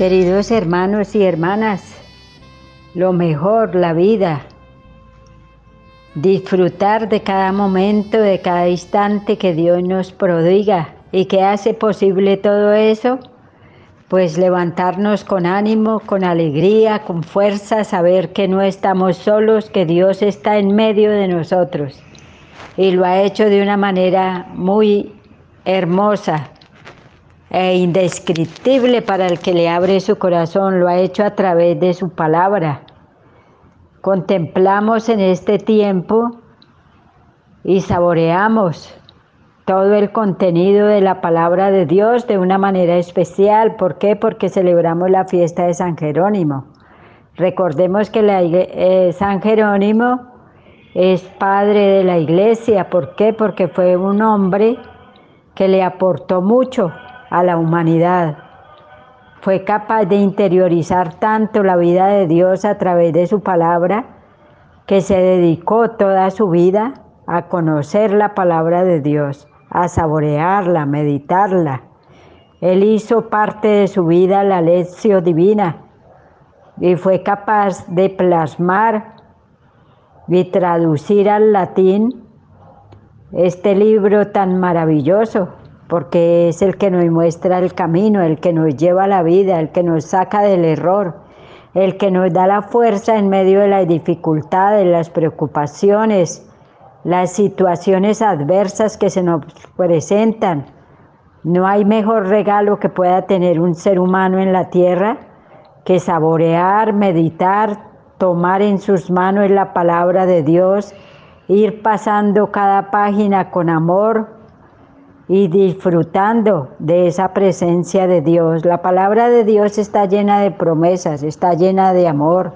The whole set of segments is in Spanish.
Queridos hermanos y hermanas, lo mejor, la vida, disfrutar de cada momento, de cada instante que Dios nos prodiga. Y que hace posible todo eso, pues levantarnos con ánimo, con alegría, con fuerza, saber que no estamos solos, que Dios está en medio de nosotros. Y lo ha hecho de una manera muy hermosa, e indescriptible para el que le abre su corazón, lo ha hecho a través de su palabra. Contemplamos en este tiempo y saboreamos todo el contenido de la palabra de Dios de una manera especial. ¿Por qué? Porque celebramos la fiesta de San Jerónimo. Recordemos que eh, San Jerónimo es padre de la iglesia. ¿Por qué? Porque fue un hombre que le aportó mucho a la humanidad. Fue capaz de interiorizar tanto la vida de Dios a través de su palabra que se dedicó toda su vida a conocer la palabra de Dios, a saborearla, meditarla. Él hizo parte de su vida la lección divina y fue capaz de plasmar y traducir al latín este libro tan maravilloso porque es el que nos muestra el camino, el que nos lleva a la vida, el que nos saca del error, el que nos da la fuerza en medio de las dificultades, las preocupaciones, las situaciones adversas que se nos presentan. No hay mejor regalo que pueda tener un ser humano en la tierra que saborear, meditar, tomar en sus manos la palabra de Dios, ir pasando cada página con amor, y disfrutando de esa presencia de Dios. La palabra de Dios está llena de promesas, está llena de amor.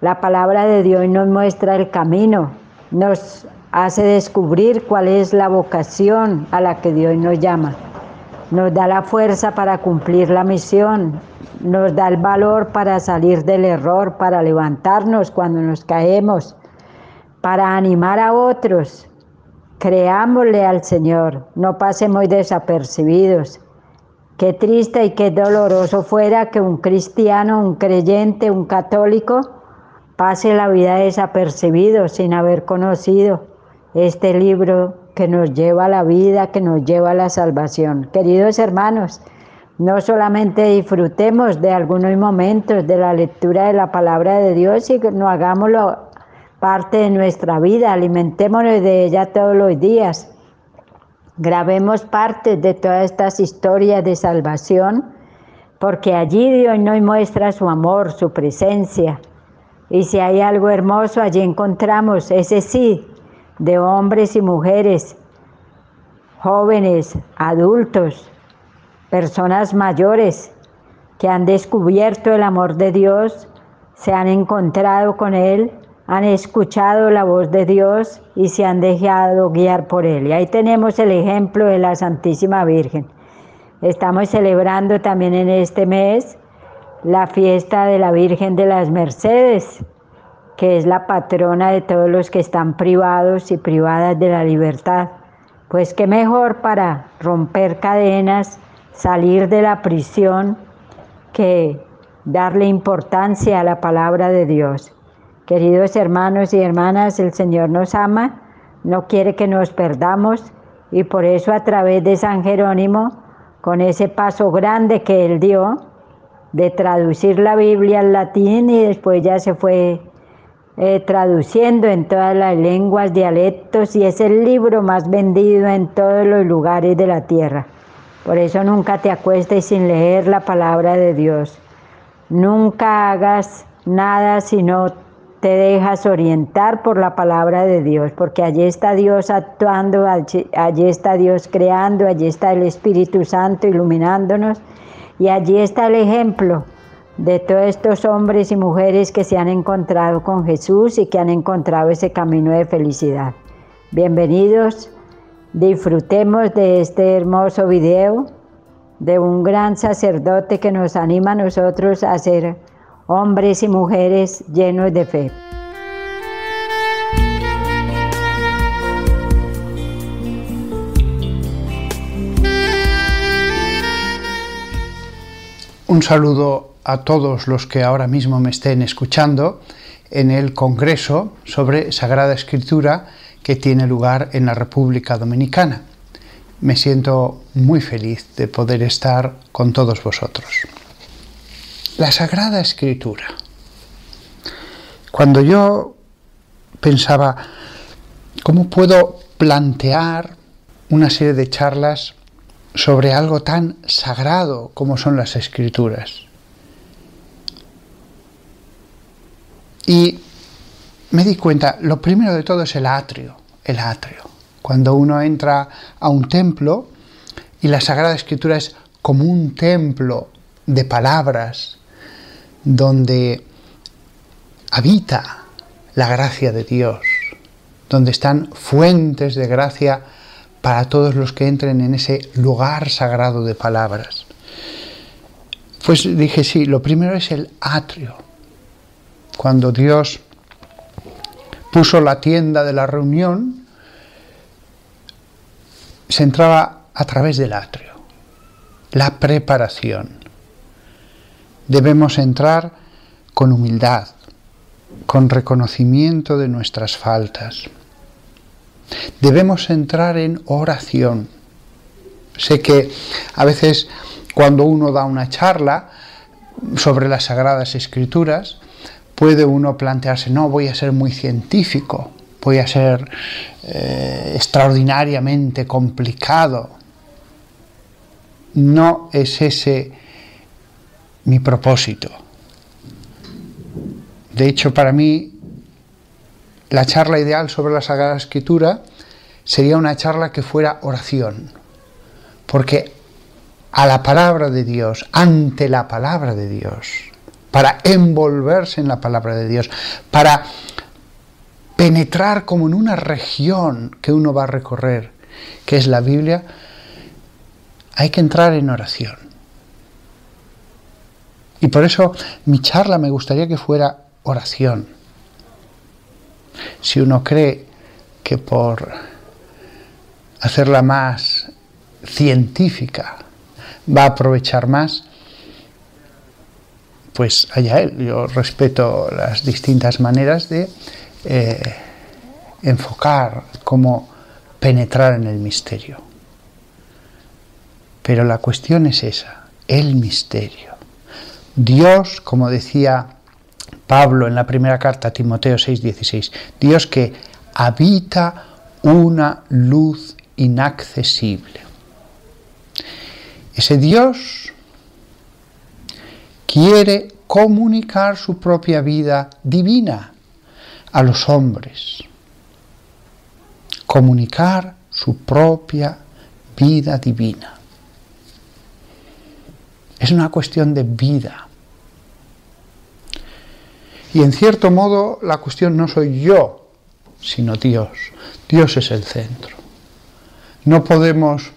La palabra de Dios nos muestra el camino, nos hace descubrir cuál es la vocación a la que Dios nos llama. Nos da la fuerza para cumplir la misión, nos da el valor para salir del error, para levantarnos cuando nos caemos, para animar a otros, Creámosle al Señor, no pasemos desapercibidos. Qué triste y qué doloroso fuera que un cristiano, un creyente, un católico pase la vida desapercibido sin haber conocido este libro que nos lleva a la vida, que nos lleva a la salvación. Queridos hermanos, no solamente disfrutemos de algunos momentos de la lectura de la palabra de Dios, sino hagámoslo parte de nuestra vida, alimentémonos de ella todos los días. Grabemos parte de todas estas historias de salvación, porque allí Dios nos muestra su amor, su presencia. Y si hay algo hermoso, allí encontramos ese sí de hombres y mujeres, jóvenes, adultos, personas mayores que han descubierto el amor de Dios, se han encontrado con Él han escuchado la voz de Dios y se han dejado guiar por Él. Y ahí tenemos el ejemplo de la Santísima Virgen. Estamos celebrando también en este mes la fiesta de la Virgen de las Mercedes, que es la patrona de todos los que están privados y privadas de la libertad. Pues qué mejor para romper cadenas, salir de la prisión, que darle importancia a la palabra de Dios. Queridos hermanos y hermanas, el Señor nos ama, no quiere que nos perdamos y por eso a través de San Jerónimo, con ese paso grande que él dio de traducir la Biblia al latín y después ya se fue eh, traduciendo en todas las lenguas, dialectos y es el libro más vendido en todos los lugares de la tierra. Por eso nunca te acuestes sin leer la palabra de Dios. Nunca hagas nada sino te dejas orientar por la palabra de Dios, porque allí está Dios actuando, allí, está Dios creando, allí está el Espíritu Santo iluminándonos y allí está el ejemplo de todos estos hombres y mujeres que se han encontrado con Jesús y que han encontrado ese camino de felicidad. Bienvenidos, disfrutemos de este hermoso video de un gran sacerdote que nos anima a nosotros a ser hombres y mujeres llenos de fe. Un saludo a todos los que ahora mismo me estén escuchando en el Congreso sobre Sagrada Escritura que tiene lugar en la República Dominicana. Me siento muy feliz de poder estar con todos vosotros. La Sagrada Escritura. Cuando yo pensaba, ¿cómo puedo plantear una serie de charlas sobre algo tan sagrado como son las escrituras? Y me di cuenta, lo primero de todo es el atrio, el atrio. Cuando uno entra a un templo y la Sagrada Escritura es como un templo de palabras donde habita la gracia de Dios, donde están fuentes de gracia para todos los que entren en ese lugar sagrado de palabras. Pues dije, sí, lo primero es el atrio, cuando Dios puso la tienda de la reunión, se entraba a través del atrio, la preparación. Debemos entrar con humildad, con reconocimiento de nuestras faltas. Debemos entrar en oración. Sé que a veces cuando uno da una charla sobre las sagradas escrituras, puede uno plantearse, no, voy a ser muy científico, voy a ser eh, extraordinariamente complicado. No es ese mi propósito. De hecho, para mí, la charla ideal sobre la Sagrada Escritura sería una charla que fuera oración, porque a la palabra de Dios, ante la palabra de Dios, para envolverse en la palabra de Dios, para penetrar como en una región que uno va a recorrer, que es la Biblia, hay que entrar en oración. Y por eso mi charla me gustaría que fuera oración. Si uno cree que por hacerla más científica va a aprovechar más, pues allá él. Yo respeto las distintas maneras de eh, enfocar, cómo penetrar en el misterio. Pero la cuestión es esa, el misterio. Dios, como decía Pablo en la primera carta a Timoteo 6:16, Dios que habita una luz inaccesible. Ese Dios quiere comunicar su propia vida divina a los hombres. Comunicar su propia vida divina. Es una cuestión de vida. Y en cierto modo la cuestión no soy yo, sino Dios. Dios es el centro. No podemos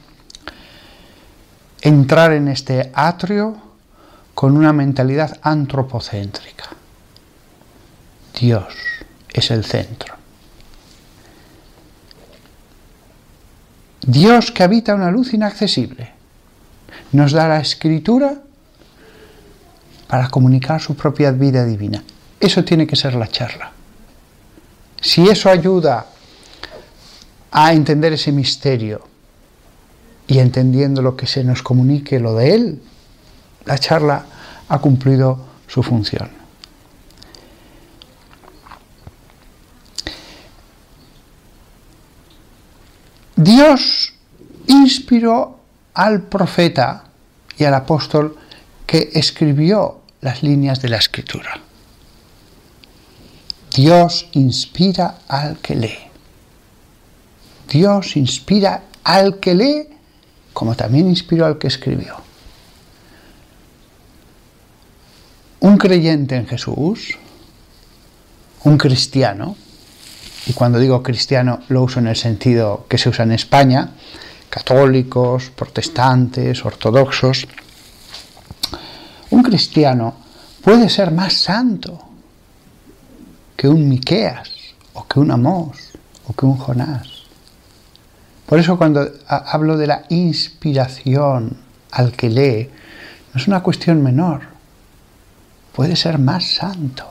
entrar en este atrio con una mentalidad antropocéntrica. Dios es el centro. Dios que habita una luz inaccesible nos da la escritura para comunicar su propia vida divina. Eso tiene que ser la charla. Si eso ayuda a entender ese misterio y entendiendo lo que se nos comunique, lo de Él, la charla ha cumplido su función. Dios inspiró al profeta y al apóstol que escribió las líneas de la escritura. Dios inspira al que lee. Dios inspira al que lee como también inspiró al que escribió. un creyente en Jesús, un cristiano, y cuando digo cristiano lo uso en el sentido que se usa en España, católicos, protestantes, ortodoxos, un cristiano puede ser más santo que un Miqueas, o que un Amós, o que un Jonás. Por eso cuando hablo de la inspiración al que lee, no es una cuestión menor. Puede ser más santo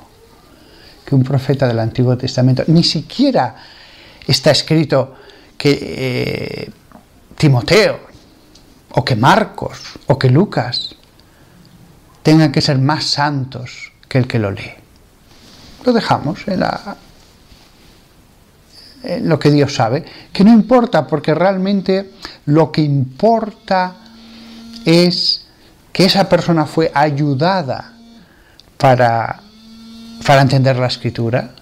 que un profeta del Antiguo Testamento. Ni siquiera está escrito que eh, Timoteo o que Marcos o que Lucas tengan que ser más santos que el que lo lee. Lo dejamos en, lo que Dios sabe, que no importa porque realmente lo que importa es que esa persona fue ayudada para, para entender la escritura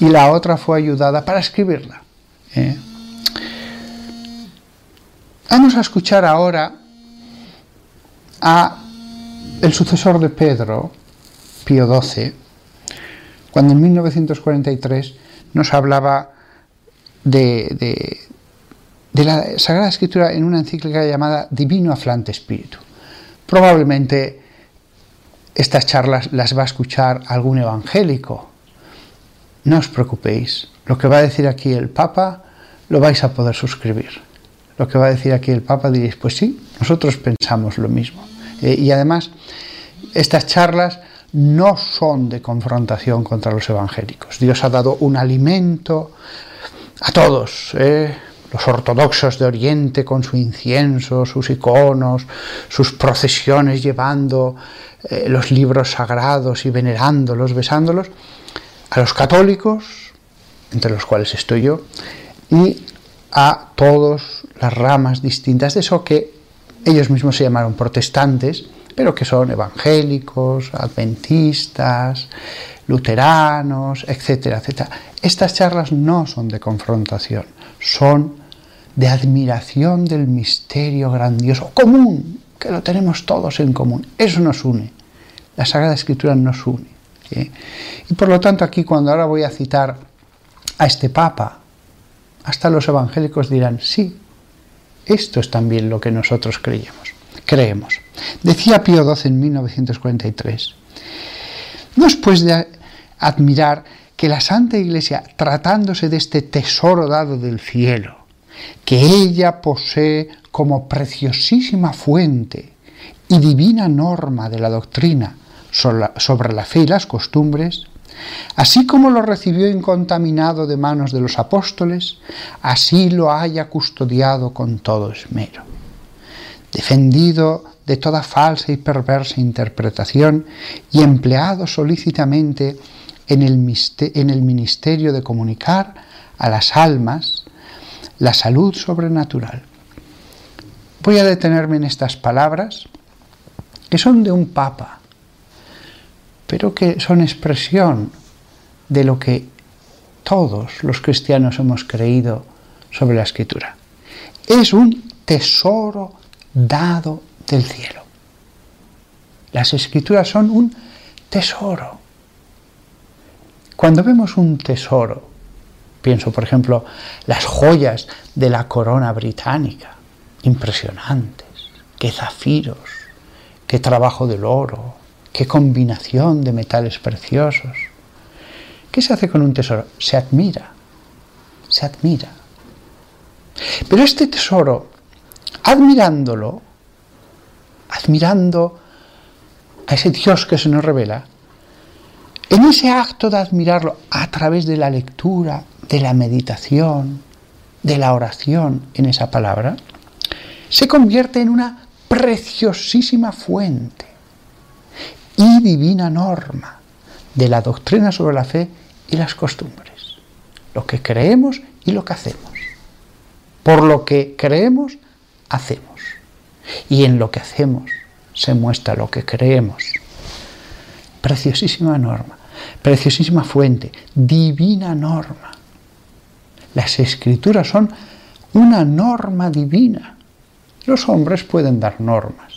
y la otra fue ayudada para escribirla. ¿eh? Vamos a escuchar ahora a el sucesor de Pedro, Pío XII, cuando en 1943 nos hablaba de, la Sagrada Escritura en una encíclica llamada Divino Aflante Espíritu. Probablemente estas charlas las va a escuchar algún evangélico. No os preocupéis, lo que va a decir aquí el Papa lo vais a poder suscribir. Lo que va a decir aquí el Papa diréis, pues sí, nosotros pensamos lo mismo. Eh, y además, estas charlas no son de confrontación contra los evangélicos. Dios ha dado un alimento a todos, eh, los ortodoxos de Oriente con su incienso, sus iconos, sus procesiones llevando eh, los libros sagrados y venerándolos, besándolos, a los católicos, entre los cuales estoy yo, y a todas las ramas distintas de eso que ellos mismos se llamaron protestantes, pero que son evangélicos, adventistas, luteranos, etcétera, etcétera. Estas charlas no son de confrontación, son de admiración del misterio grandioso, común, que lo tenemos todos en común. Eso nos une. La Sagrada Escritura nos une. Y por lo tanto aquí cuando ahora voy a citar a este Papa, hasta los evangélicos dirán, sí, esto es también lo que nosotros creemos. Creemos. Decía Pío XII en 1943, no es pues de admirar que la Santa Iglesia, tratándose de este tesoro dado del cielo, que ella posee como preciosísima fuente y divina norma de la doctrina sobre la fe y las costumbres, así como lo recibió incontaminado de manos de los apóstoles, así lo haya custodiado con todo esmero. Defendido de toda falsa y perversa interpretación y empleado solícitamente en el, en el ministerio de comunicar a las almas la salud sobrenatural. Voy a detenerme en estas palabras que son de un papa, pero que son expresión de lo que todos los cristianos hemos creído sobre la escritura. Es un tesoro dado del cielo. Las escrituras son un tesoro. Cuando vemos un tesoro, pienso por ejemplo las joyas de la corona británica, impresionantes, qué zafiros, qué trabajo del oro, qué combinación de metales preciosos. ¿Qué se hace con un tesoro? Se admira, se admira. Pero este tesoro, admirándolo, admirando a ese Dios que se nos revela, en ese acto de admirarlo a través de la lectura, de la meditación, de la oración en esa palabra, se convierte en una preciosísima fuente y divina norma de la doctrina sobre la fe y las costumbres, lo que creemos y lo que hacemos. Por lo que creemos, hacemos. Y en lo que hacemos se muestra lo que creemos. Preciosísima norma, preciosísima fuente, divina norma. Las escrituras son una norma divina. Los hombres pueden dar normas.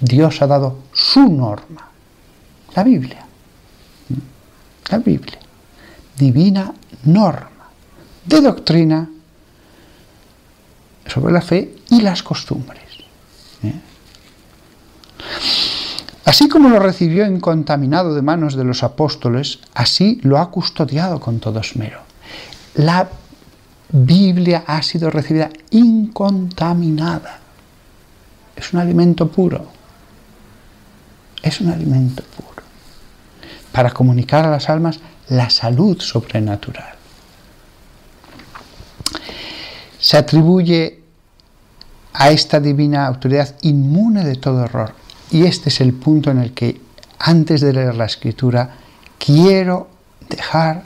Dios ha dado su norma, la Biblia. La Biblia, divina norma de doctrina sobre la fe y las costumbres. ¿eh? Así como lo recibió incontaminado de manos de los apóstoles, así lo ha custodiado con todo esmero. La Biblia ha sido recibida incontaminada. Es un alimento puro. es un alimento puro, para comunicar a las almas la salud sobrenatural. Se atribuye a esta divina autoridad inmune de todo error. Y este es el punto en el que, antes de leer la escritura, quiero dejar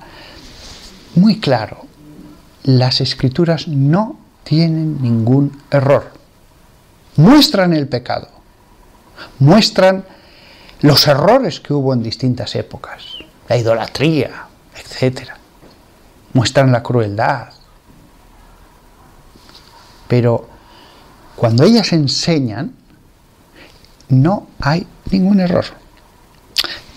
muy claro, las escrituras no tienen ningún error. Muestran el pecado, muestran los errores que hubo en distintas épocas, la idolatría, etc. Muestran la crueldad. Pero cuando ellas enseñan, no hay ningún error.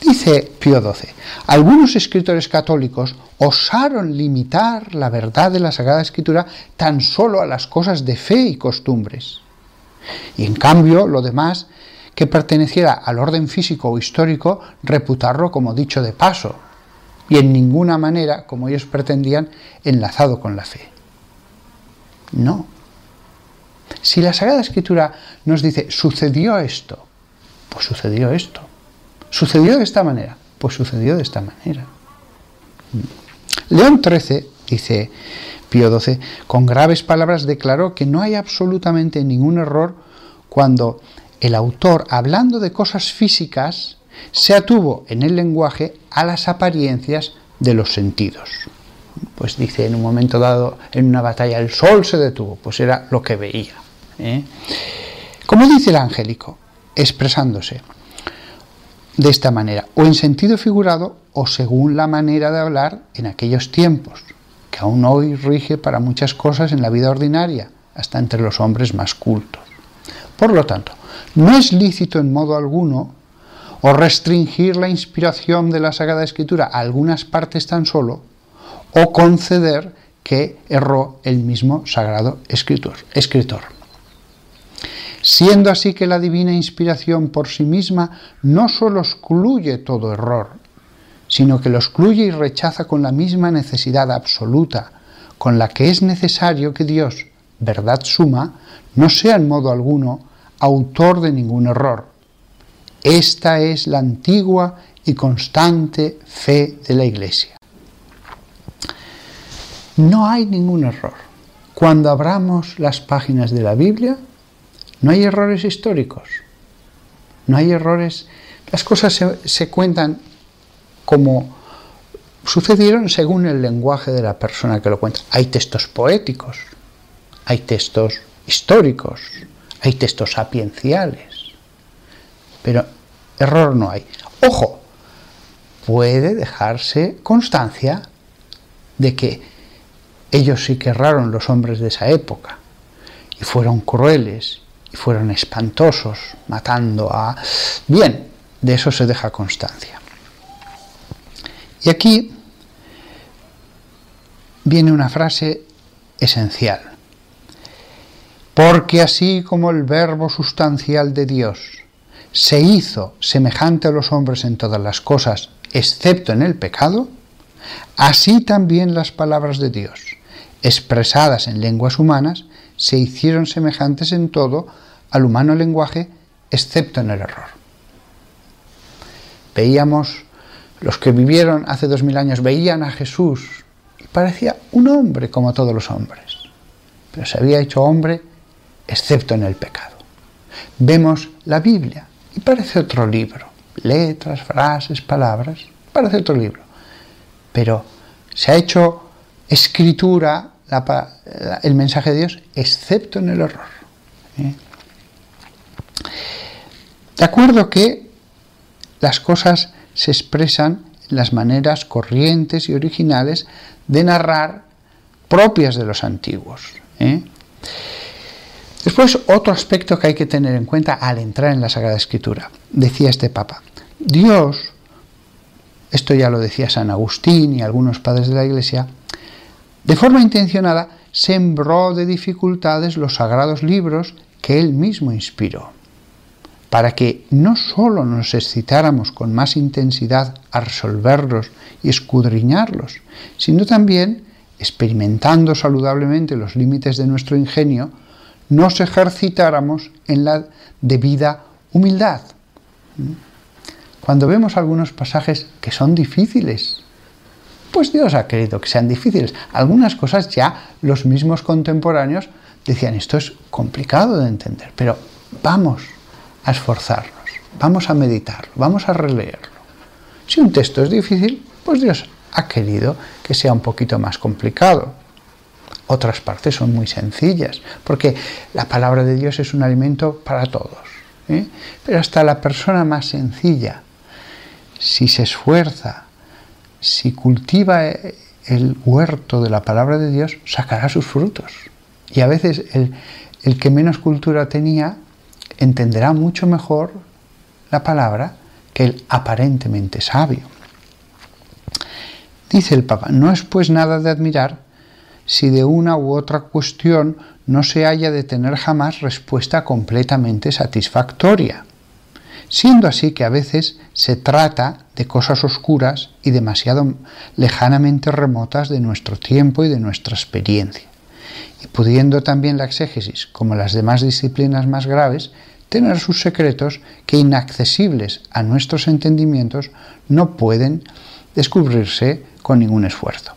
Dice Pío XII, algunos escritores católicos osaron limitar la verdad de la Sagrada Escritura tan solo a las cosas de fe y costumbres. Y en cambio, lo demás, que perteneciera al orden físico o histórico, reputarlo como dicho de paso, y en ninguna manera, como ellos pretendían, enlazado con la fe. No, si la Sagrada Escritura nos dice, sucedió esto, pues sucedió esto. ¿Sucedió de esta manera? Pues sucedió de esta manera. León XIII, dice Pío XII, con graves palabras declaró que no hay absolutamente ningún error cuando el autor, hablando de cosas físicas, se atuvo en el lenguaje a las apariencias de los sentidos. Pues dice en un momento dado, en una batalla, el sol se detuvo, pues era lo que veía. ¿Eh? Como dice el angélico, expresándose de esta manera, o en sentido figurado, o según la manera de hablar en aquellos tiempos, que aún hoy rige para muchas cosas en la vida ordinaria, hasta entre los hombres más cultos. Por lo tanto, no es lícito en modo alguno o restringir la inspiración de la Sagrada Escritura a algunas partes tan solo, o conceder que erró el mismo sagrado escritor siendo así que la divina inspiración por sí misma no sólo excluye todo error, sino que lo excluye y rechaza con la misma necesidad absoluta, con la que es necesario que Dios, verdad suma, no sea en modo alguno autor de ningún error. Esta es la antigua y constante fe de la Iglesia. No hay ningún error. Cuando abramos las páginas de la Biblia, no hay errores históricos, no hay errores, las cosas se, cuentan como sucedieron según el lenguaje de la persona que lo cuenta. Hay textos poéticos, hay textos históricos, hay textos sapienciales, pero error no hay. Ojo, puede dejarse constancia de que ellos sí que erraron los hombres de esa época y fueron crueles y fueron espantosos, matando a... Bien, de eso se deja constancia. Y aquí viene una frase esencial. Porque así como el verbo sustancial de Dios se hizo semejante a los hombres en todas las cosas, excepto en el pecado, así también las palabras de Dios, expresadas en lenguas humanas, se hicieron semejantes en todo al humano lenguaje, excepto en el error. Veíamos, los que vivieron hace dos mil años veían a Jesús y parecía un hombre como todos los hombres, pero se había hecho hombre excepto en el pecado. Vemos la Biblia y parece otro libro, letras, frases, palabras, parece otro libro, pero se ha hecho escritura el mensaje de Dios excepto en el error. ¿eh? De acuerdo que las cosas se expresan en las maneras corrientes y originales de narrar propias de los antiguos. ¿eh? Después, otro aspecto que hay que tener en cuenta al entrar en la Sagrada Escritura. Decía este Papa, Dios, esto ya lo decía San Agustín y algunos padres de la Iglesia, de forma intencionada sembró de dificultades los sagrados libros que él mismo inspiró para que no sólo nos excitáramos con más intensidad a resolverlos y escudriñarlos, sino también, experimentando saludablemente los límites de nuestro ingenio, nos ejercitáramos en la debida humildad. cuando vemos algunos pasajes que son difíciles, pues Dios ha querido que sean difíciles. Algunas cosas ya los mismos contemporáneos decían, esto es complicado de entender, pero vamos a esforzarnos, vamos a meditarlo, vamos a releerlo. Si un texto es difícil, pues Dios ha querido que sea un poquito más complicado. Otras partes son muy sencillas, porque la palabra de Dios es un alimento para todos. ¿eh? Pero hasta la persona más sencilla, si se esfuerza, si cultiva el huerto de la palabra de Dios, sacará sus frutos. Y a veces el, el que menos cultura tenía entenderá mucho mejor la palabra que el aparentemente sabio. Dice el Papa, no es pues nada de admirar si de una u otra cuestión no se haya de tener jamás respuesta completamente satisfactoria, siendo así que a veces se trata de cosas oscuras y demasiado lejanamente remotas de nuestro tiempo y de nuestra experiencia, y pudiendo también la exégesis, como las demás disciplinas más graves, tener sus secretos que inaccesibles a nuestros entendimientos no pueden descubrirse con ningún esfuerzo.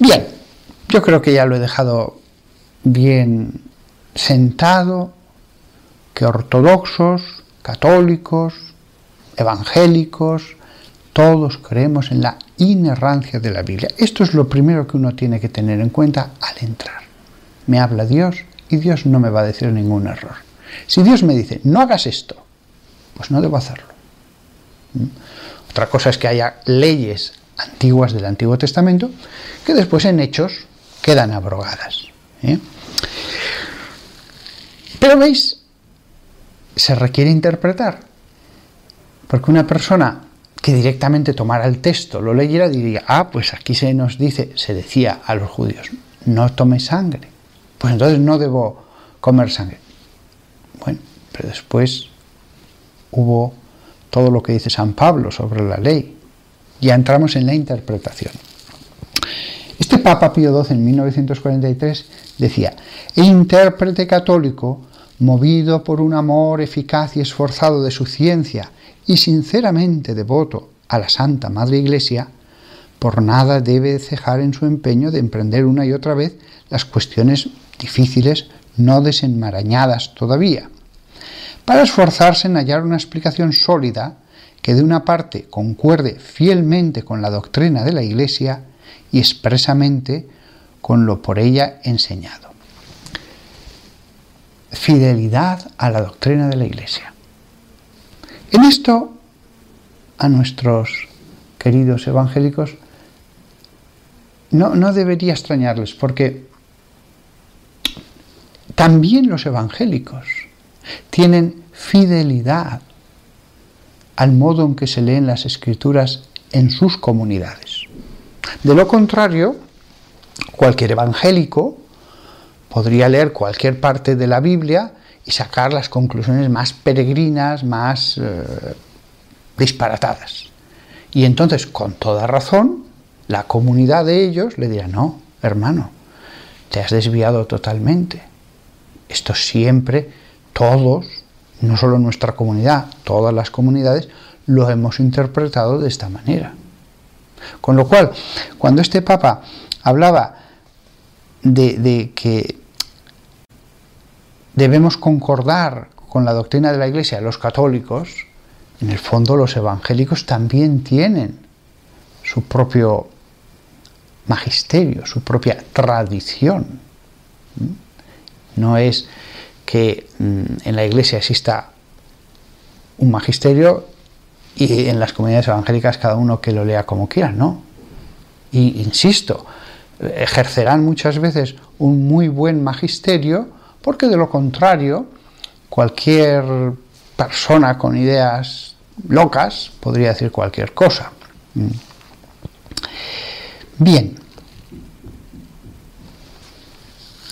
Bien, yo creo que ya lo he dejado bien sentado, que ortodoxos, católicos, evangélicos, todos creemos en la inerrancia de la Biblia. Esto es lo primero que uno tiene que tener en cuenta al entrar. Me habla Dios y Dios no me va a decir ningún error. Si Dios me dice, no hagas esto, pues no debo hacerlo. ¿Mm? Otra cosa es que haya leyes antiguas del Antiguo Testamento que después en hechos quedan abrogadas. ¿eh? Pero veis, se requiere interpretar, porque una persona que directamente tomara el texto, lo leyera, diría, ah, pues aquí se nos dice, se decía a los judíos, no tome sangre, pues entonces no debo comer sangre. Bueno, pero después hubo todo lo que dice San Pablo sobre la ley. Ya entramos en la interpretación. Este Papa Pío XII en 1943 decía, el intérprete católico, movido por un amor eficaz y esforzado de su ciencia y sinceramente devoto a la Santa Madre Iglesia, por nada debe cejar en su empeño de emprender una y otra vez las cuestiones difíciles no desenmarañadas todavía, para esforzarse en hallar una explicación sólida que de una parte concuerde fielmente con la doctrina de la Iglesia y expresamente con lo por ella enseñado. Fidelidad a la doctrina de la Iglesia. En esto, a nuestros queridos evangélicos, no, no debería extrañarles, porque también los evangélicos tienen fidelidad al modo en que se leen las escrituras en sus comunidades. De lo contrario, cualquier evangélico podría leer cualquier parte de la Biblia y sacar las conclusiones más peregrinas, más eh, disparatadas. Y entonces, con toda razón, la comunidad de ellos le dirá, no, hermano, te has desviado totalmente. Esto siempre, todos, no solo nuestra comunidad, todas las comunidades, lo hemos interpretado de esta manera. Con lo cual, cuando este Papa hablaba de, que debemos concordar con la doctrina de la Iglesia, los católicos, en el fondo los evangélicos también tienen su propio magisterio, su propia tradición. No es que mm, en la iglesia exista un magisterio y en las comunidades evangélicas cada uno que lo lea como quiera, no. Y insisto, ejercerán muchas veces un muy buen magisterio porque de lo contrario cualquier persona con ideas locas podría decir cualquier cosa. Mm. Bien,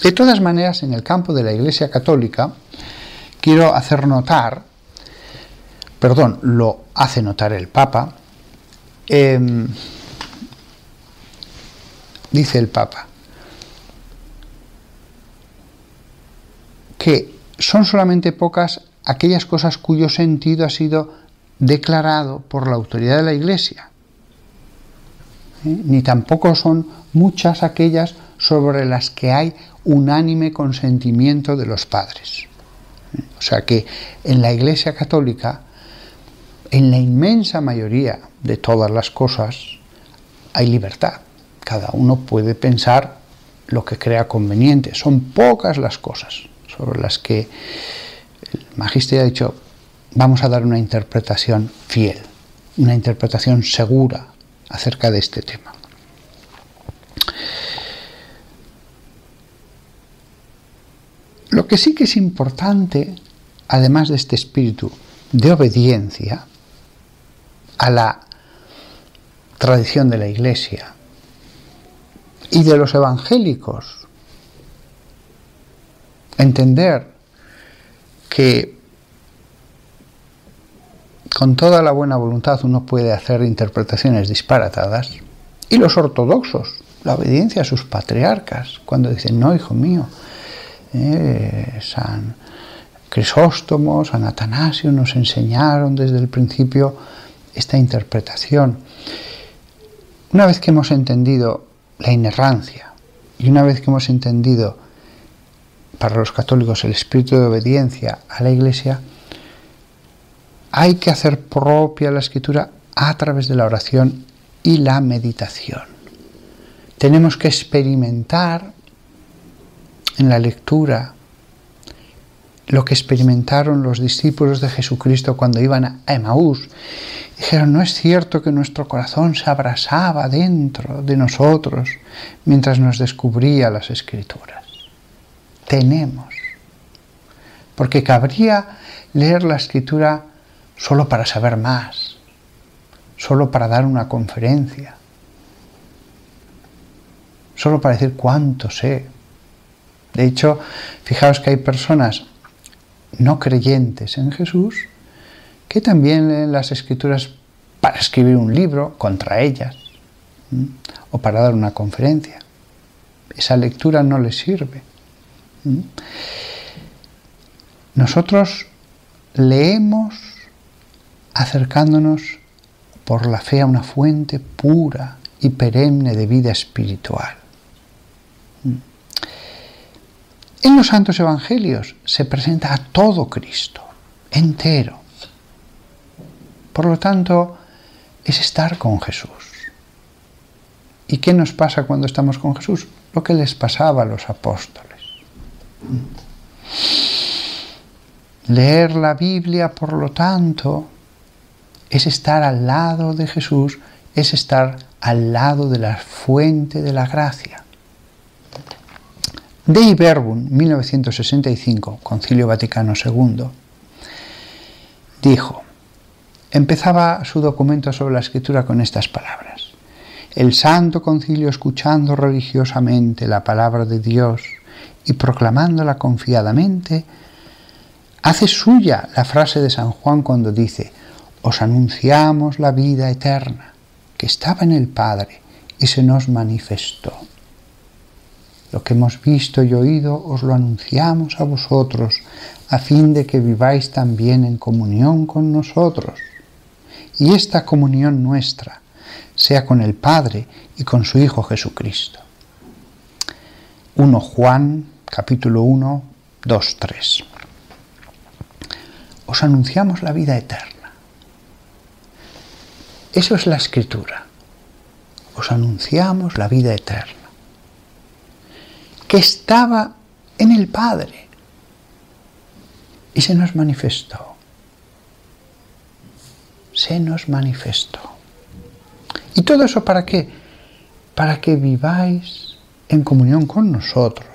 De todas maneras, en el campo de la Iglesia Católica, quiero hacer notar, perdón, lo hace notar el Papa, em, dice el Papa, que son solamente pocas aquellas cosas cuyo sentido ha sido declarado por la autoridad de la Iglesia. ¿Eh? Ni tampoco son muchas aquellas sobre las que hay unánime consentimiento de los padres. ¿Eh? O sea que en la Iglesia Católica, en la inmensa mayoría de todas las cosas, hay libertad. Cada uno puede pensar lo que crea conveniente. Son pocas las cosas sobre las que el magisterio ha dicho, vamos a dar una interpretación fiel, una interpretación segura acerca de este tema. Lo que sí que es importante, además de este espíritu de obediencia a la tradición de la Iglesia y de los evangélicos, entender que con toda la buena voluntad uno puede hacer interpretaciones disparatadas, y los ortodoxos, la obediencia a sus patriarcas, cuando dicen, no, hijo mío, eh, San Crisóstomo, San Atanasio nos enseñaron desde el principio esta interpretación. Una vez que hemos entendido la inerrancia y una vez que hemos entendido para los católicos el espíritu de obediencia a la Iglesia, hay que hacer propia la escritura a través de la oración y la meditación. Tenemos que experimentar en la lectura lo que experimentaron los discípulos de Jesucristo cuando iban a Emaús. Dijeron, no es cierto que nuestro corazón se abrasaba dentro de nosotros mientras nos descubría las escrituras. Tenemos. Porque cabría leer la escritura solo para saber más, solo para dar una conferencia, solo para decir cuánto sé. De hecho, fijaos que hay personas no creyentes en Jesús que también leen las escrituras para escribir un libro contra ellas o para dar una conferencia. Esa lectura no les sirve. Nosotros leemos acercándonos por la fe a una fuente pura y perenne de vida espiritual. En los santos evangelios se presenta a todo Cristo, entero. Por lo tanto, es estar con Jesús. ¿Y qué nos pasa cuando estamos con Jesús? Lo que les pasaba a los apóstoles. Leer la Biblia, por lo tanto, es estar al lado de Jesús, es estar al lado de la fuente de la gracia. Dei Verbum, 1965, Concilio Vaticano II, dijo, empezaba su documento sobre la escritura con estas palabras. El Santo Concilio, escuchando religiosamente la palabra de Dios y proclamándola confiadamente, hace suya la frase de San Juan cuando dice, os anunciamos la vida eterna que estaba en el Padre y se nos manifestó. Lo que hemos visto y oído os lo anunciamos a vosotros, a fin de que viváis también en comunión con nosotros. Y esta comunión nuestra sea con el Padre y con su Hijo Jesucristo. 1 Juan capítulo 1, 2, 3. Os anunciamos la vida eterna eso es la escritura. Os anunciamos la vida eterna, que estaba en el Padre y se nos manifestó. Se nos manifestó. ¿Y todo eso para qué? Para que viváis en comunión con nosotros,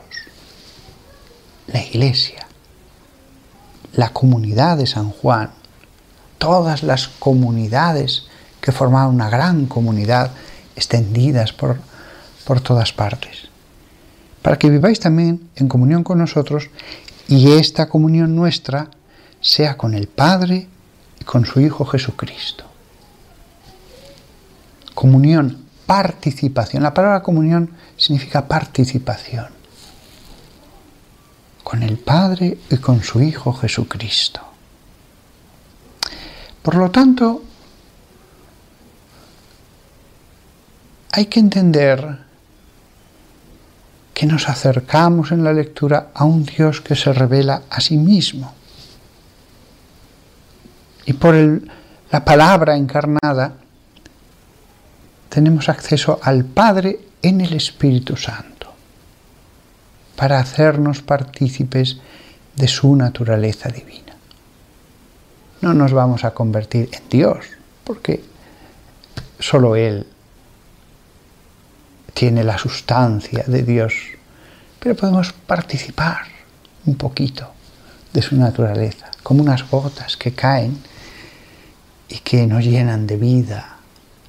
la iglesia, la comunidad de San Juan, todas las comunidades que formaban una gran comunidad extendidas por, por todas partes. Para que viváis también en comunión con nosotros y esta comunión nuestra sea con el Padre y con su Hijo Jesucristo. Comunión, participación. La palabra comunión significa participación. Con el Padre y con su Hijo Jesucristo. Por lo tanto, hay que entender que nos acercamos en la lectura a un Dios que se revela a sí mismo. Y por la palabra encarnada tenemos acceso al Padre en el Espíritu Santo para hacernos partícipes de su naturaleza divina. No nos vamos a convertir en Dios, porque solo Él tiene la sustancia de Dios, pero podemos participar un poquito de su naturaleza, como unas gotas que caen y que nos llenan de vida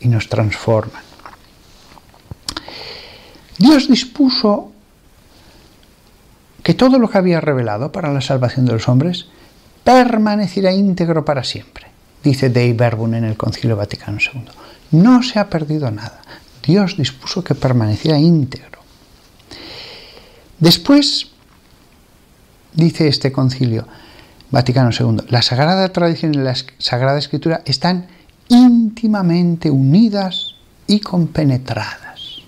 y nos transforman. Dios dispuso que todo lo que había revelado para la salvación de los hombres permaneciera íntegro para siempre, dice Dei Verbum en el Concilio Vaticano II. No se ha perdido nada. Dios dispuso que permaneciera íntegro. Después, dice este concilio Vaticano II, la Sagrada Tradición y la Sagrada Escritura están íntimamente unidas y compenetradas,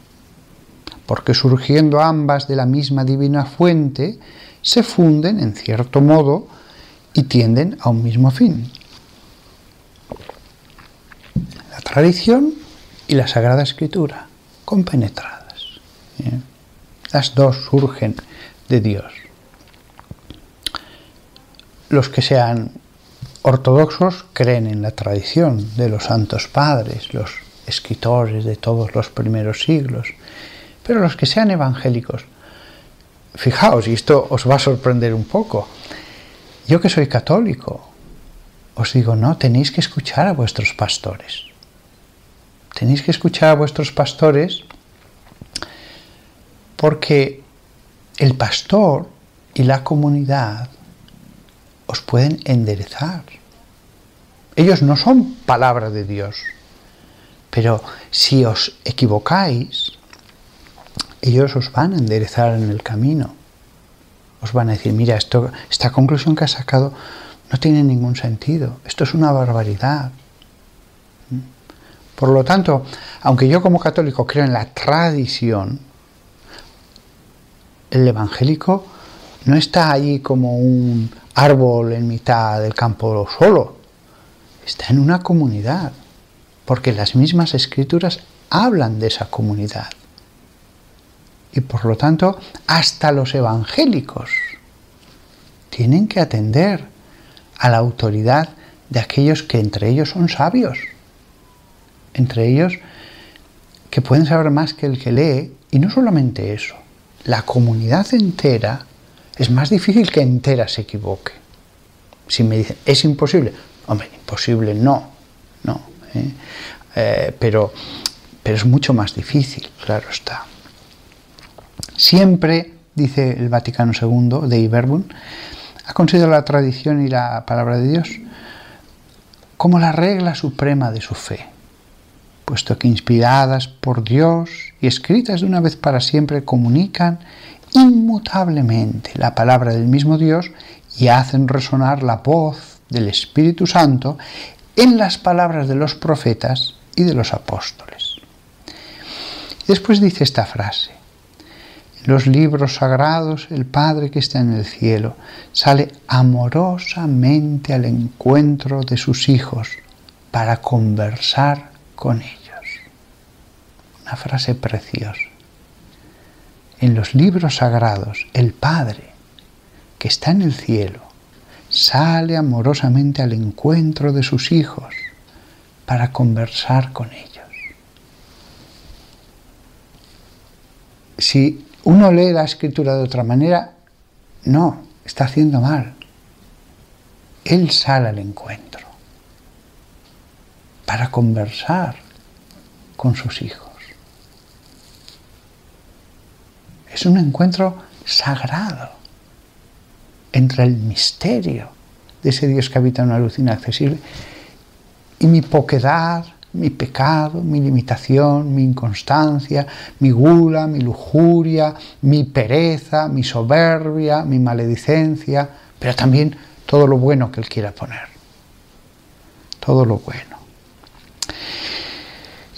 porque surgiendo ambas de la misma divina fuente, se funden en cierto modo y tienden a un mismo fin. La tradición y la Sagrada Escritura, compenetradas. Las dos surgen de Dios. Los que sean ortodoxos creen en la tradición de los santos padres, los escritores de todos los primeros siglos, pero los que sean evangélicos, fijaos, y esto os va a sorprender un poco, yo que soy católico, os digo, no, tenéis que escuchar a vuestros pastores. Tenéis que escuchar a vuestros pastores porque el pastor y la comunidad os pueden enderezar. Ellos no son palabra de Dios, pero si os equivocáis, ellos os van a enderezar en el camino. Os van a decir, mira, esto, esta conclusión que has sacado no tiene ningún sentido, esto es una barbaridad. Por lo tanto, aunque yo como católico creo en la tradición, el evangélico no está allí como un árbol en mitad del campo solo, está en una comunidad, porque las mismas escrituras hablan de esa comunidad. Y por lo tanto, hasta los evangélicos tienen que atender a la autoridad de aquellos que entre ellos son sabios entre ellos que pueden saber más que el que lee, y no solamente eso, la comunidad entera es más difícil que entera se equivoque. Si me dicen, es imposible, hombre, imposible no, no, ¿eh? Eh, pero, pero es mucho más difícil, claro está. Siempre, dice el Vaticano II de Iberbun, ha considerado la tradición y la palabra de Dios como la regla suprema de su fe puesto que inspiradas por Dios y escritas de una vez para siempre comunican inmutablemente la palabra del mismo Dios y hacen resonar la voz del Espíritu Santo en las palabras de los profetas y de los apóstoles. Después dice esta frase, en los libros sagrados el Padre que está en el cielo sale amorosamente al encuentro de sus hijos para conversar con ellos. Una frase preciosa. En los libros sagrados, el Padre, que está en el cielo, sale amorosamente al encuentro de sus hijos para conversar con ellos. Si uno lee la escritura de otra manera, no, está haciendo mal. Él sale al encuentro para conversar con sus hijos. Es un encuentro sagrado entre el misterio de ese Dios que habita en una luz inaccesible y mi poquedad, mi pecado, mi limitación, mi inconstancia, mi gula, mi lujuria, mi pereza, mi soberbia, mi maledicencia, pero también todo lo bueno que Él quiera poner todo lo bueno.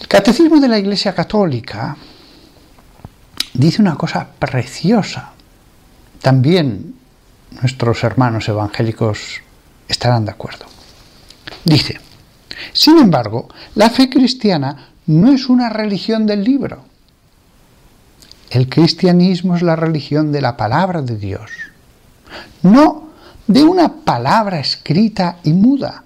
El Catecismo de la Iglesia Católica dice una cosa preciosa. También nuestros hermanos evangélicos estarán de acuerdo. Dice, sin embargo, la fe cristiana no es una religión del libro. El cristianismo es la religión de la palabra de Dios, no de una palabra escrita y muda,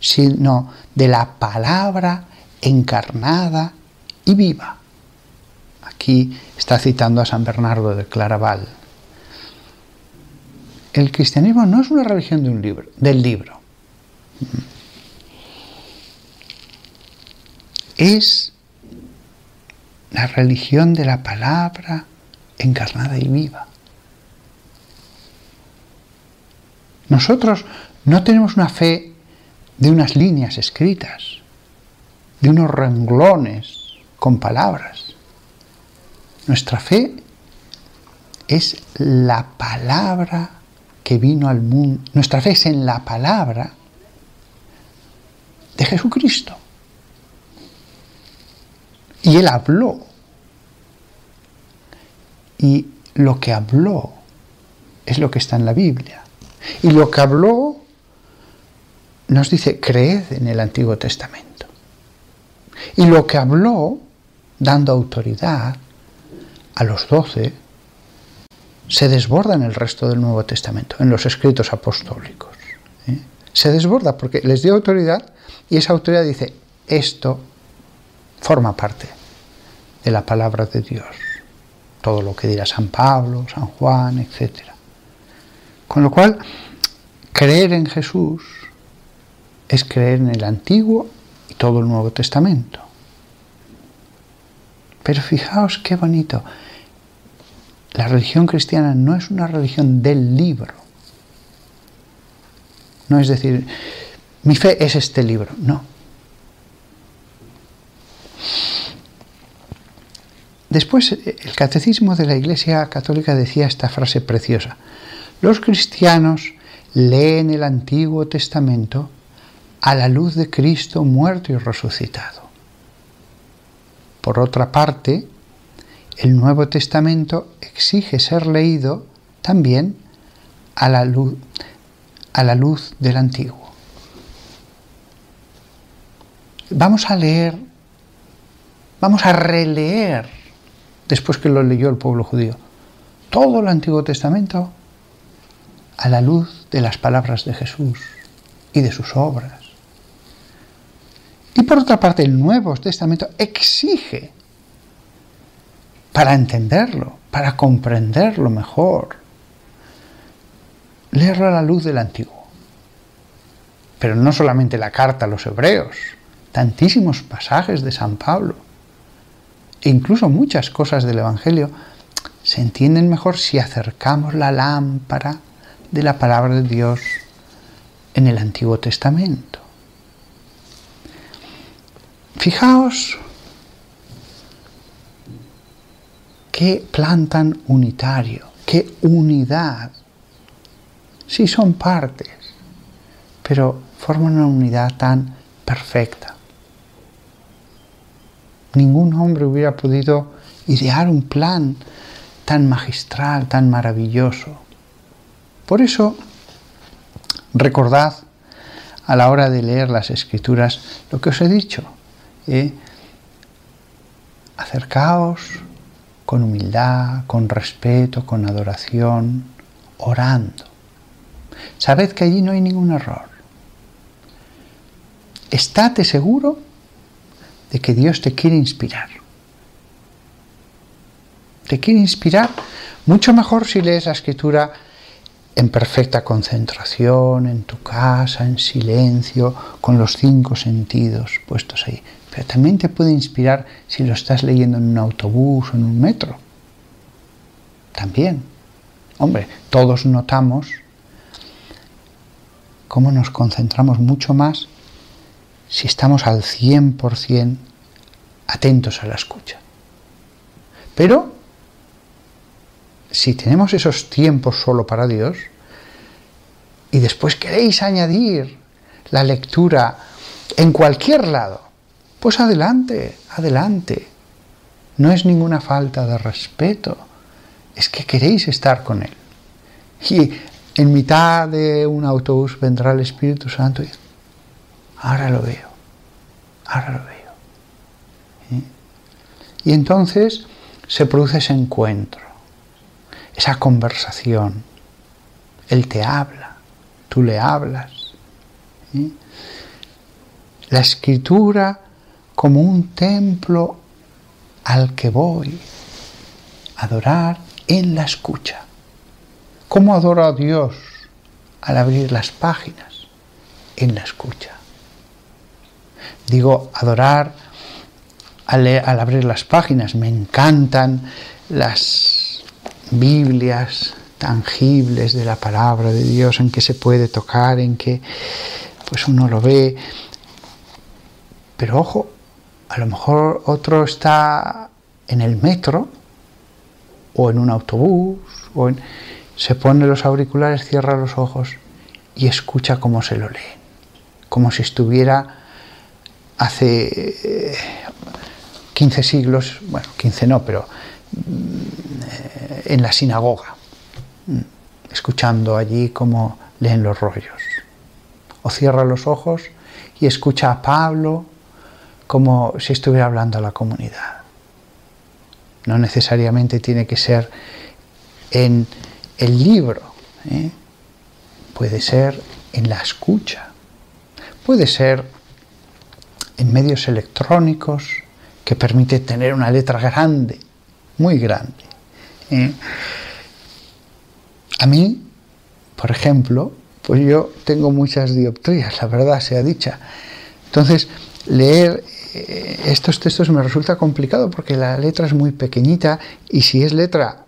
sino de la palabra encarnada y viva. Aquí está citando a San Bernardo de Claraval. El cristianismo no es una religión de un libro, del libro. Es la religión de la palabra encarnada y viva. Nosotros no tenemos una fe de unas líneas escritas, de unos renglones con palabras. Nuestra fe es la palabra que vino al mundo. Nuestra fe es en la palabra de Jesucristo. Y Él habló. Y lo que habló es lo que está en la Biblia. Y lo que habló nos dice, creed en el Antiguo Testamento. Y lo que habló, dando autoridad a los doce, se desborda en el resto del Nuevo Testamento, en los escritos apostólicos. ¿eh? Se desborda porque les dio autoridad y esa autoridad dice, esto forma parte de la palabra de Dios. Todo lo que dirá San Pablo, San Juan, etc. Con lo cual, creer en Jesús es creer en el Antiguo y todo el Nuevo Testamento. Pero fijaos qué bonito. La religión cristiana no es una religión del libro. No es decir, mi fe es este libro. No. Después, el catecismo de la Iglesia Católica decía esta frase preciosa. Los cristianos leen el Antiguo Testamento a la luz de Cristo muerto y resucitado. Por otra parte, el Nuevo Testamento exige ser leído también a la luz, del Antiguo. Vamos a leer, vamos a releer, después que lo leyó el pueblo judío, todo el Antiguo Testamento a la luz de las palabras de Jesús y de sus obras. Y por otra parte, el Nuevo Testamento exige, para entenderlo, para comprenderlo mejor, leerlo a la luz del Antiguo. Pero no solamente la carta a los hebreos, tantísimos pasajes de San Pablo, e incluso muchas cosas del Evangelio, se entienden mejor si acercamos la lámpara de la palabra de Dios en el Antiguo Testamento. Fijaos qué plan tan unitario, qué unidad. Sí son partes, pero forman una unidad tan perfecta. Ningún hombre hubiera podido idear un plan tan magistral, tan maravilloso. Por eso, recordad a la hora de leer las escrituras lo que os he dicho. ¿eh? Acercaos con humildad, con respeto, con adoración, orando. Sabed que allí no hay ningún error. Estate seguro de que Dios te quiere inspirar. Te quiere inspirar mucho mejor si lees la escritura en perfecta concentración, en tu casa, en silencio, con los cinco sentidos puestos ahí. Pero también te puede inspirar si lo estás leyendo en un autobús o en un metro. También. Hombre, todos notamos cómo nos concentramos mucho más si estamos al 100% atentos a la escucha. Pero si tenemos esos tiempos solo para Dios y después queréis añadir la lectura en cualquier lado, pues adelante, adelante. No es ninguna falta de respeto, es que queréis estar con Él. Y en mitad de un autobús vendrá el Espíritu Santo y ahora lo veo, ahora lo veo. Y entonces se produce ese encuentro, esa conversación. Él te habla, tú le hablas. La escritura como un templo al que voy a adorar en la escucha. ¿Cómo adoro a Dios al abrir las páginas? En la escucha. Digo, adorar al, al abrir las páginas. Me encantan las Biblias tangibles de la palabra de Dios en que se puede tocar, en que pues uno lo ve. Pero ojo, a lo mejor otro está en el metro o en un autobús o se pone los auriculares, cierra los ojos y escucha cómo se lo leen, como si estuviera hace 15 eh, siglos, bueno, 15 no, pero mm, en la sinagoga, mm, escuchando allí cómo leen los rollos. O cierra los ojos y escucha a Pablo como si estuviera hablando a la comunidad. No necesariamente tiene que ser en el libro, ¿eh? puede ser en la escucha, puede ser en medios electrónicos que permite tener una letra grande, muy grande. ¿eh? A mí, por ejemplo, pues yo tengo muchas dioptrías, la verdad sea dicha. Entonces, leer eh, estos textos me resulta complicado porque la letra es muy pequeñita y si es letra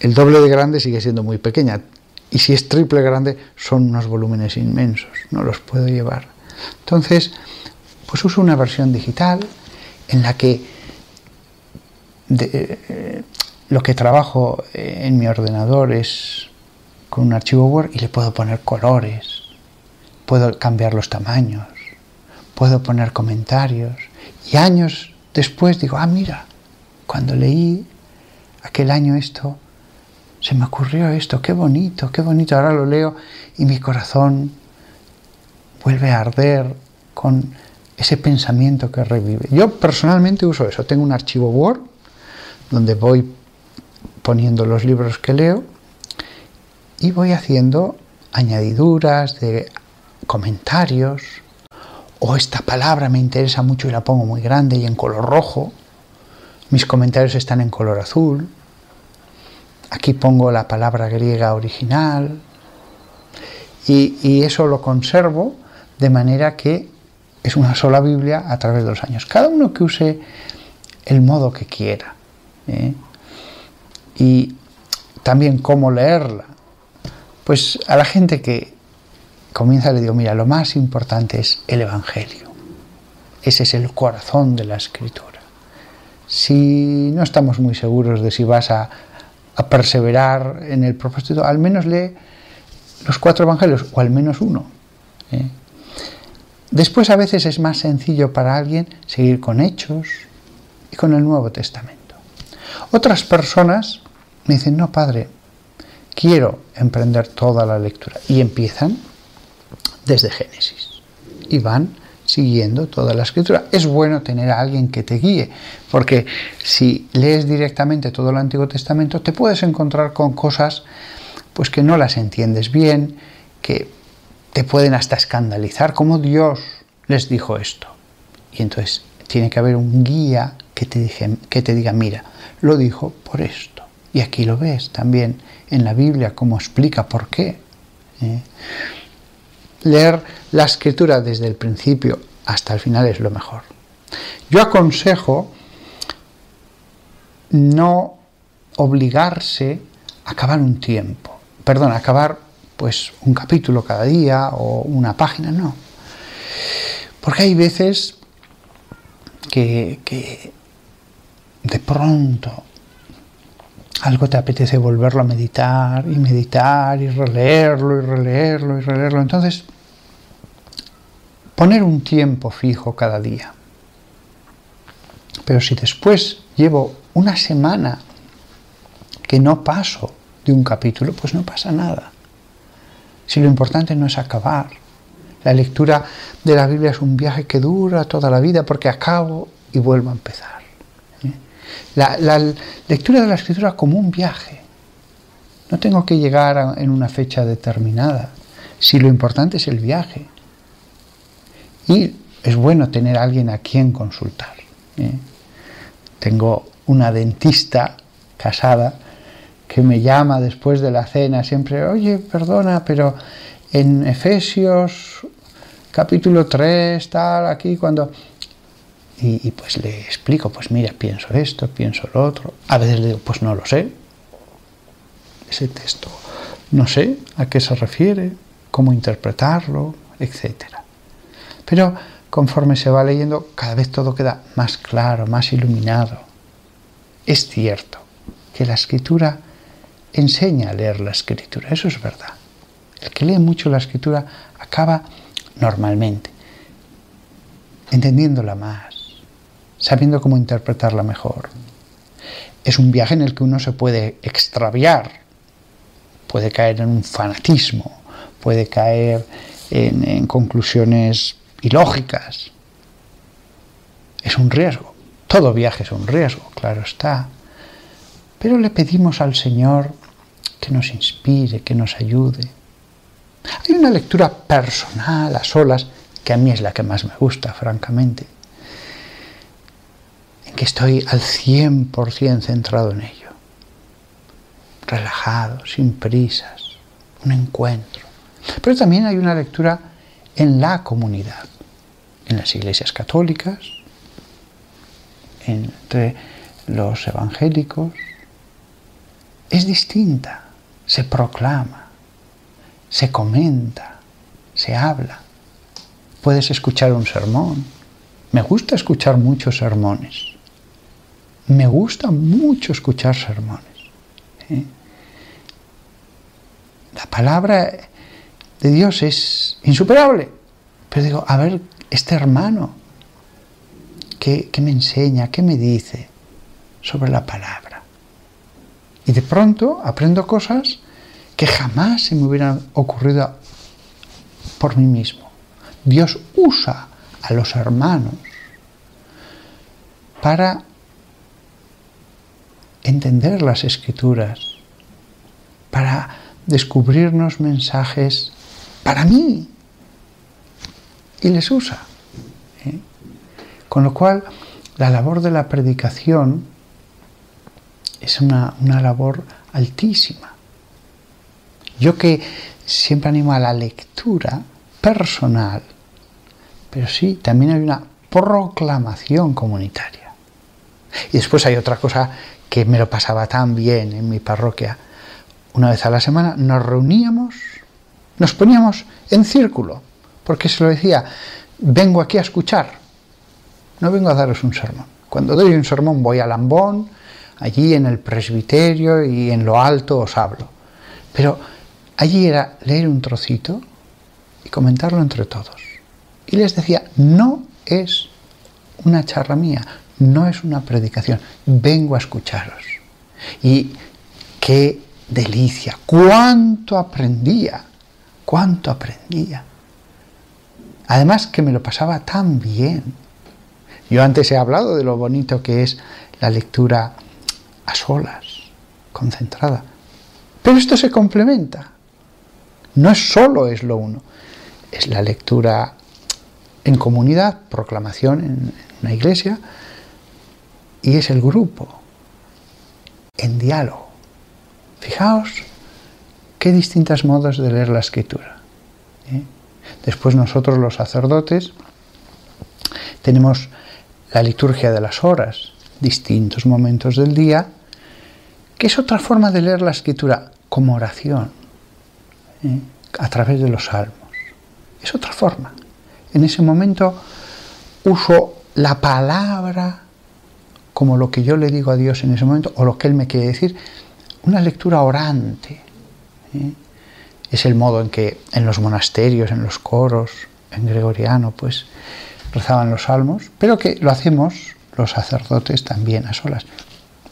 el doble de grande sigue siendo muy pequeña y si es triple grande son unos volúmenes inmensos, no los puedo llevar. Entonces, pues uso una versión digital en la que eh, lo que trabajo en mi ordenador es con un archivo Word y le puedo poner colores, puedo cambiar los tamaños, puedo poner comentarios y años después digo, ah, mira, cuando leí aquel año esto, se me ocurrió esto, qué bonito, qué bonito, ahora lo leo y mi corazón vuelve a arder con ese pensamiento que revive. Yo personalmente uso eso, tengo un archivo Word donde voy poniendo los libros que leo y voy haciendo añadiduras de comentarios, o esta palabra me interesa mucho y la pongo muy grande y en color rojo, mis comentarios están en color azul, aquí pongo la palabra griega original y, eso lo conservo de manera que es una sola Biblia a través de los años. Cada uno que use el modo que quiera. ¿eh? Y también cómo leerla. Pues a la gente que, comienza, le digo, mira, lo más importante es el Evangelio. Ese es el corazón de la escritura. Si no estamos muy seguros de si vas a, perseverar en el propósito, al menos lee los cuatro evangelios, o al menos uno. ¿eh? Después a veces es más sencillo para alguien seguir con Hechos y con el Nuevo Testamento. Otras personas me dicen, no, padre, quiero emprender toda la lectura. Y empiezan desde Génesis y van siguiendo toda la escritura. Es bueno tener a alguien que te guíe, porque si lees directamente todo el Antiguo Testamento te puedes encontrar con cosas pues que no las entiendes bien, que te pueden hasta escandalizar, como Dios les dijo esto. Y entonces tiene que haber un guía que te, que te diga, mira, lo dijo por esto. Y aquí lo ves también en la Biblia, cómo explica por qué. ¿eh? Leer la escritura desde el principio hasta el final es lo mejor. Yo aconsejo no obligarse a acabar un tiempo, perdón, a acabar pues un capítulo cada día o una página, no. Porque hay veces que, de pronto algo te apetece volverlo a meditar y meditar y releerlo y releerlo y releerlo. Entonces poner un tiempo fijo cada día. Pero si después llevo una semana que no paso de un capítulo, pues no pasa nada. Si lo importante no es acabar. La lectura de la Biblia es un viaje que dura toda la vida porque acabo y vuelvo a empezar. ¿eh? La, la, lectura de la escritura como un viaje. No tengo que llegar en una fecha determinada. Si lo importante es el viaje. Y es bueno tener a alguien a quien consultar. ¿eh? Tengo una dentista casada que me llama después de la cena siempre, oye, perdona, pero en Efesios capítulo 3, tal, aquí, cuando... Y, y, pues le explico, pues mira, pienso esto, pienso lo otro. A veces le digo, pues no lo sé. Ese texto, no sé a qué se refiere, cómo interpretarlo, etcétera. Pero conforme se va leyendo, cada vez todo queda más claro, más iluminado. Es cierto que la escritura enseña a leer la escritura, eso es verdad. El que lee mucho la escritura acaba normalmente entendiéndola más, sabiendo cómo interpretarla mejor. Es un viaje en el que uno se puede extraviar, puede caer en un fanatismo, puede caer en, conclusiones ilógicas. Es un riesgo. Todo viaje es un riesgo, claro está. Pero le pedimos al Señor que nos inspire, que nos ayude. Hay una lectura personal, a solas, que a mí es la que más me gusta, francamente, en que estoy al 100% centrado en ello, relajado, sin prisas, un encuentro. Pero también hay una lectura en la comunidad, en las iglesias católicas, entre los evangélicos. Es distinta, se proclama, se comenta, se habla. Puedes escuchar un sermón. Me gusta escuchar muchos sermones. Me gusta mucho escuchar sermones. ¿eh? La palabra de Dios es insuperable. Pero digo, a ver, este hermano, ¿qué, me enseña? ¿Qué me dice sobre la palabra? Y de pronto aprendo cosas que jamás se me hubieran ocurrido por mí mismo. Dios usa a los hermanos para entender las escrituras, para descubrirnos mensajes para mí. Y les usa. ¿eh? Con lo cual, la labor de la predicación es una, una labor altísima. Yo que siempre animo a la lectura personal, pero sí, también hay una proclamación comunitaria. Y después hay otra cosa que me lo pasaba tan bien en mi parroquia. Una vez a la semana nos reuníamos nos poníamos en círculo, porque se lo decía, vengo aquí a escuchar, no vengo a daros un sermón. Cuando doy un sermón voy a Lambón, allí en el presbiterio y en lo alto os hablo. Pero allí era leer un trocito y comentarlo entre todos. Y les decía, no es una charla mía, no es una predicación, vengo a escucharos. Y qué delicia, cuánto aprendía cuánto aprendía. Además que me lo pasaba tan bien. Yo antes he hablado de lo bonito que es la lectura a solas, concentrada. Pero esto se complementa. No es solo es lo uno, es la lectura en comunidad, proclamación en una iglesia, y es el grupo, en diálogo. Fijaos qué distintos modos de leer la escritura. ¿eh? Después nosotros los sacerdotes tenemos la liturgia de las horas, distintos momentos del día, que es otra forma de leer la escritura como oración, ¿eh? a través de los salmos. Es otra forma. En ese momento uso la palabra como lo que yo le digo a Dios en ese momento o lo que Él me quiere decir, una lectura orante, es el modo en que en los monasterios, en los coros, en gregoriano, pues rezaban los salmos, pero que lo hacemos los sacerdotes también a solas.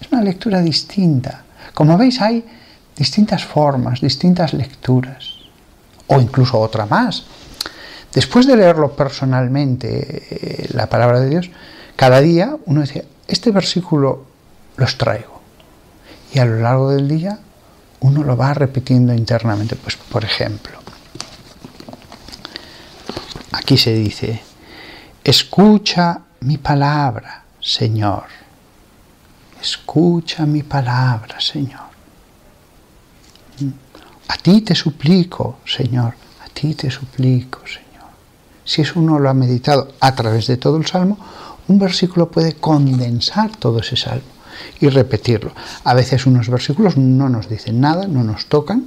Es una lectura distinta. Como veis, hay distintas formas, distintas lecturas, o incluso otra más. Después de leerlo personalmente, eh, la palabra de Dios, cada día uno dice, este versículo los traigo. Y a lo largo del día uno lo va repitiendo internamente. Pues, por ejemplo, aquí se dice, escucha mi palabra, Señor. Escucha mi palabra, Señor. A ti te suplico, Señor. A ti te suplico, Señor. Si es uno lo ha meditado a través de todo el salmo, un versículo puede condensar todo ese salmo y repetirlo. A veces unos versículos no nos dicen nada, no nos tocan,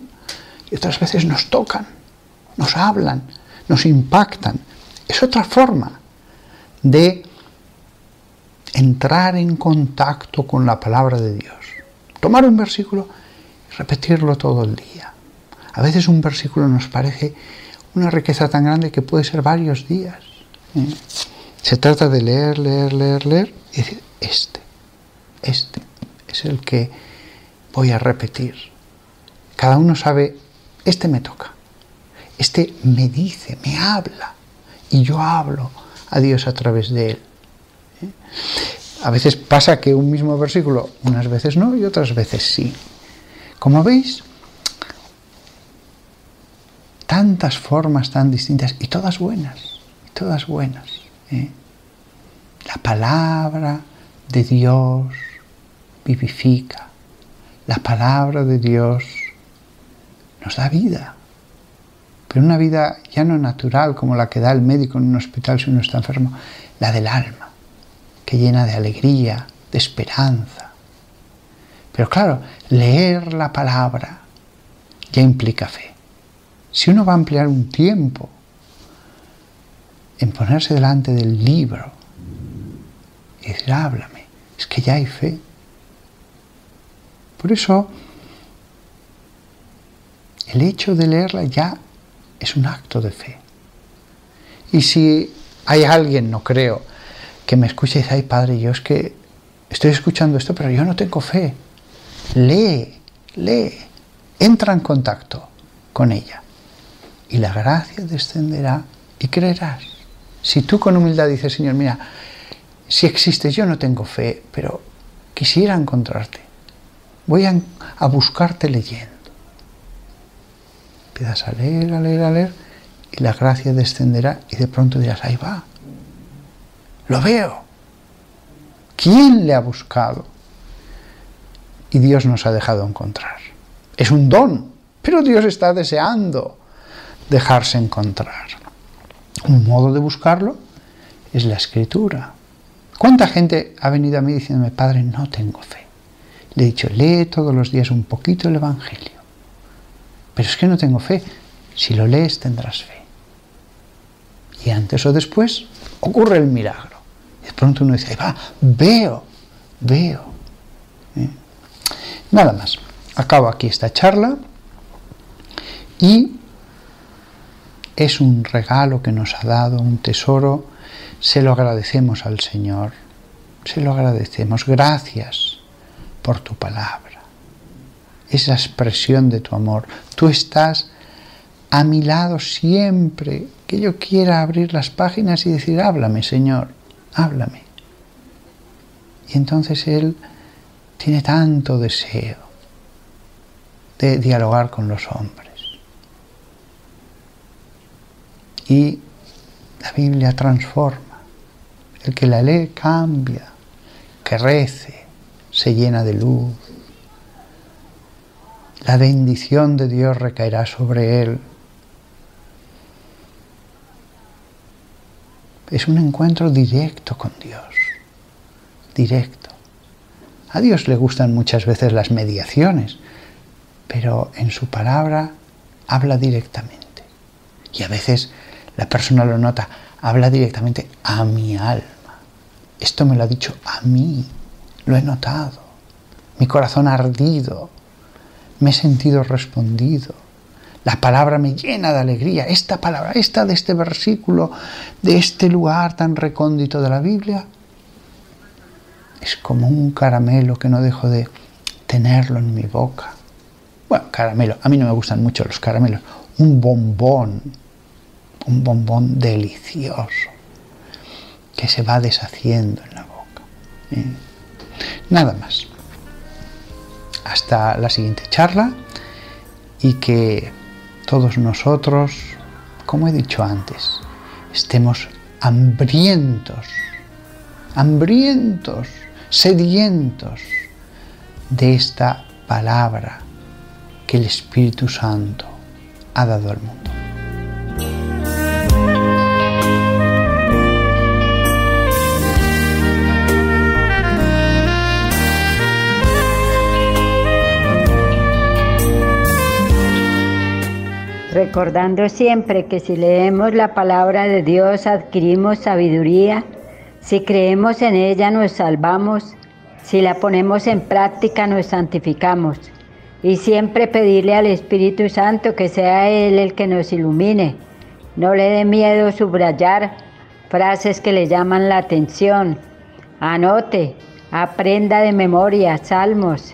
y otras veces nos tocan, nos hablan, nos impactan. Es otra forma de entrar en contacto con la palabra de Dios. Tomar un versículo y repetirlo todo el día. A veces un versículo nos parece una riqueza tan grande que puede ser varios días. ¿eh? Se trata de leer, leer, leer, leer y decir, este, este es el que voy a repetir. Cada uno sabe, este me toca, este me dice, me habla, y yo hablo a Dios a través de él. ¿eh? A veces pasa que un mismo versículo, unas veces no y otras veces sí. Como veis, tantas formas tan distintas y todas buenas, todas buenas. ¿eh? La palabra de Dios vivifica. La palabra de Dios nos da vida. Pero una vida ya no natural como la que da el médico en un hospital si uno está enfermo, la del alma, que llena de alegría, de esperanza. Pero claro, leer la palabra ya implica fe. Si uno va a emplear un tiempo en ponerse delante del libro y decir, háblame, es que ya hay fe. Por eso, el hecho de leerla ya es un acto de fe. Y si hay alguien, no creo, que me escuche y dice, ay padre, yo es que estoy escuchando esto, pero yo no tengo fe. Lee, lee, entra en contacto con ella. Y la gracia descenderá y creerás. Si tú con humildad dices, Señor, mira, si existes, yo no tengo fe, pero quisiera encontrarte. Voy a, buscarte leyendo. Empiezas a leer, a leer, a leer, y la gracia descenderá y de pronto dirás, ahí va. Lo veo. ¿Quién le ha buscado? Y Dios nos ha dejado encontrar. Es un don, pero Dios está deseando dejarse encontrar. Un modo de buscarlo es la escritura. ¿Cuánta gente ha venido a mí diciéndome, Padre, no tengo fe? Le he dicho, lee todos los días un poquito el Evangelio. Pero es que no tengo fe. Si lo lees tendrás fe. Y antes o después ocurre el milagro. Y de pronto uno dice, va, veo, veo. ¿Eh? Nada más. Acabo aquí esta charla y es un regalo que nos ha dado, un tesoro, se lo agradecemos al Señor, se lo agradecemos. Gracias por tu palabra, esa expresión de tu amor. Tú estás a mi lado siempre que yo quiera abrir las páginas y decir, háblame Señor, háblame. Y entonces Él tiene tanto deseo de dialogar con los hombres. y la Biblia transforma. El que la lee cambia, crece, se llena de luz. La bendición de Dios recaerá sobre él. Es un encuentro directo con Dios, directo. A Dios le gustan muchas veces las mediaciones, pero en su palabra habla directamente. Y a veces la persona lo nota, habla directamente a mi alma. Esto me lo ha dicho a mí, lo he notado. Mi corazón ha ardido, me he sentido respondido. La palabra me llena de alegría. Esta palabra, esta de este versículo, de este lugar tan recóndito de la Biblia, es como un caramelo que no dejo de tenerlo en mi boca. Bueno, caramelo, a mí no me gustan mucho los caramelos. Un bombón, un bombón delicioso que se va deshaciendo en la boca. ¿eh? Nada más. Hasta la siguiente charla y que todos nosotros, como he dicho antes, estemos hambrientos, hambrientos, sedientos de esta palabra que el Espíritu Santo ha dado al mundo. Recordando siempre que si leemos la palabra de Dios adquirimos sabiduría, si creemos en ella nos salvamos, si la ponemos en práctica nos santificamos. Y siempre pedirle al Espíritu Santo que sea Él el que nos ilumine. No le dé miedo subrayar frases que le llaman la atención. Anote, aprenda de memoria salmos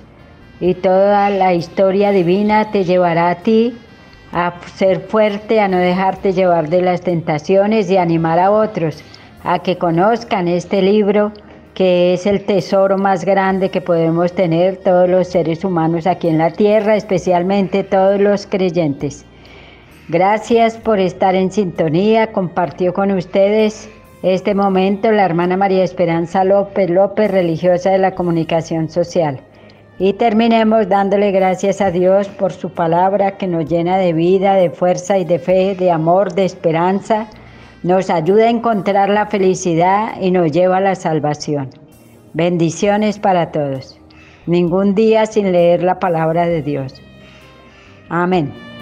y toda la historia divina te llevará a ti a ser fuerte, a no dejarte llevar de las tentaciones y animar a otros a que conozcan este libro que es el tesoro más grande que podemos tener todos los seres humanos aquí en la tierra, especialmente todos los creyentes. Gracias por estar en sintonía, compartió con ustedes este momento la hermana María Esperanza López López, religiosa de la comunicación social. Y terminemos dándole gracias a Dios por su palabra que nos llena de vida, de fuerza y de fe, de amor, de esperanza, nos ayuda a encontrar la felicidad y nos lleva a la salvación. Bendiciones para todos. Ningún día sin leer la palabra de Dios. Amén.